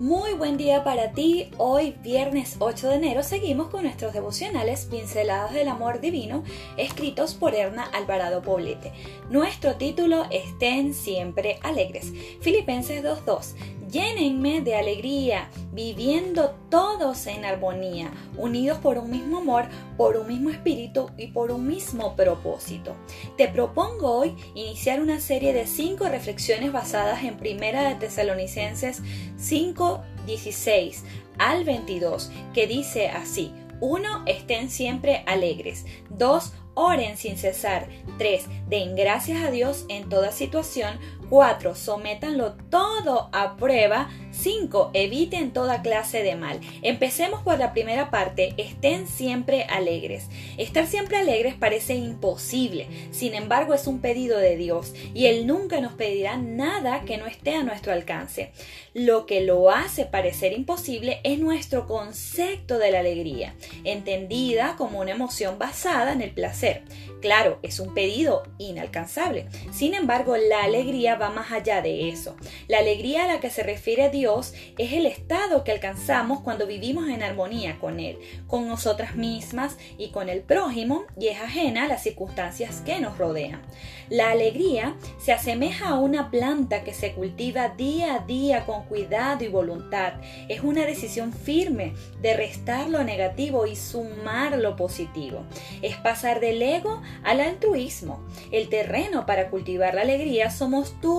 Muy buen día para ti. Hoy, viernes 8 de enero, seguimos con nuestros devocionales Pinceladas del Amor Divino, escritos por Erna Alvarado Poblete. Nuestro título, Estén siempre alegres. Filipenses 2.2. Llénenme de alegría, viviendo todos en armonía, unidos por un mismo amor, por un mismo espíritu y por un mismo propósito. Te propongo hoy iniciar una serie de cinco reflexiones basadas en Primera de Tesalonicenses 5, 16 al 22, que dice así. 1. Estén siempre alegres. 2. Oren sin cesar. 3. Den gracias a Dios en toda situación. 4. Sométanlo todo a prueba. 5. Eviten toda clase de mal. Empecemos por la primera parte. Estén siempre alegres. Estar siempre alegres parece imposible. Sin embargo, es un pedido de Dios y Él nunca nos pedirá nada que no esté a nuestro alcance. Lo que lo hace parecer imposible es nuestro concepto de la alegría, entendida como una emoción basada en el placer. Claro, es un pedido inalcanzable. Sin embargo, la alegría va más allá de eso. La alegría a la que se refiere Dios es el estado que alcanzamos cuando vivimos en armonía con Él, con nosotras mismas y con el prójimo y es ajena a las circunstancias que nos rodean. La alegría se asemeja a una planta que se cultiva día a día con cuidado y voluntad. Es una decisión firme de restar lo negativo y sumar lo positivo. Es pasar del ego al altruismo. El terreno para cultivar la alegría somos tú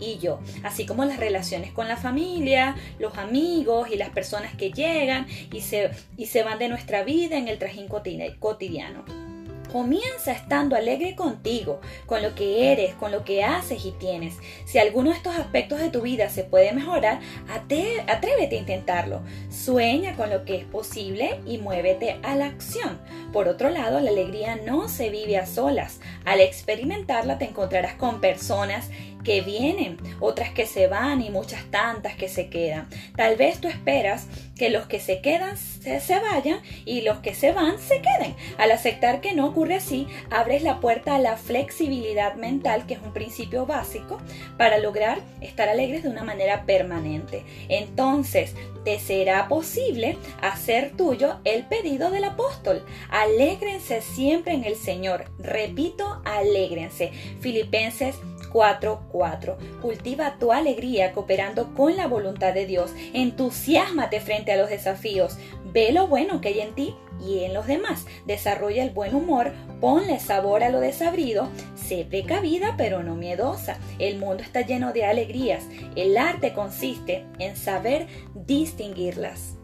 y yo, así como las relaciones con la familia, los amigos y las personas que llegan y se, y se van de nuestra vida en el trajín cotidiano. Comienza estando alegre contigo, con lo que eres, con lo que haces y tienes. Si alguno de estos aspectos de tu vida se puede mejorar, atrévete a intentarlo. Sueña con lo que es posible y muévete a la acción. Por otro lado, la alegría no se vive a solas. Al experimentarla te encontrarás con personas que vienen, otras que se van y muchas tantas que se quedan. Tal vez tú esperas que los que se quedan se, vayan y los que se van se queden. Al aceptar que no ocurre así, abres la puerta a la flexibilidad mental, que es un principio básico, para lograr estar alegres de una manera permanente. Entonces, te será posible hacer tuyo el pedido del apóstol. Alégrense siempre en el Señor. Repito, alégrense. Filipenses 4.4. Cultiva tu alegría cooperando con la voluntad de Dios. Entusiasmate frente a los desafíos. Ve lo bueno que hay en ti y en los demás. Desarrolla el buen humor, ponle sabor a lo desabrido, sé precavida pero no miedosa. El mundo está lleno de alegrías. El arte consiste en saber distinguirlas.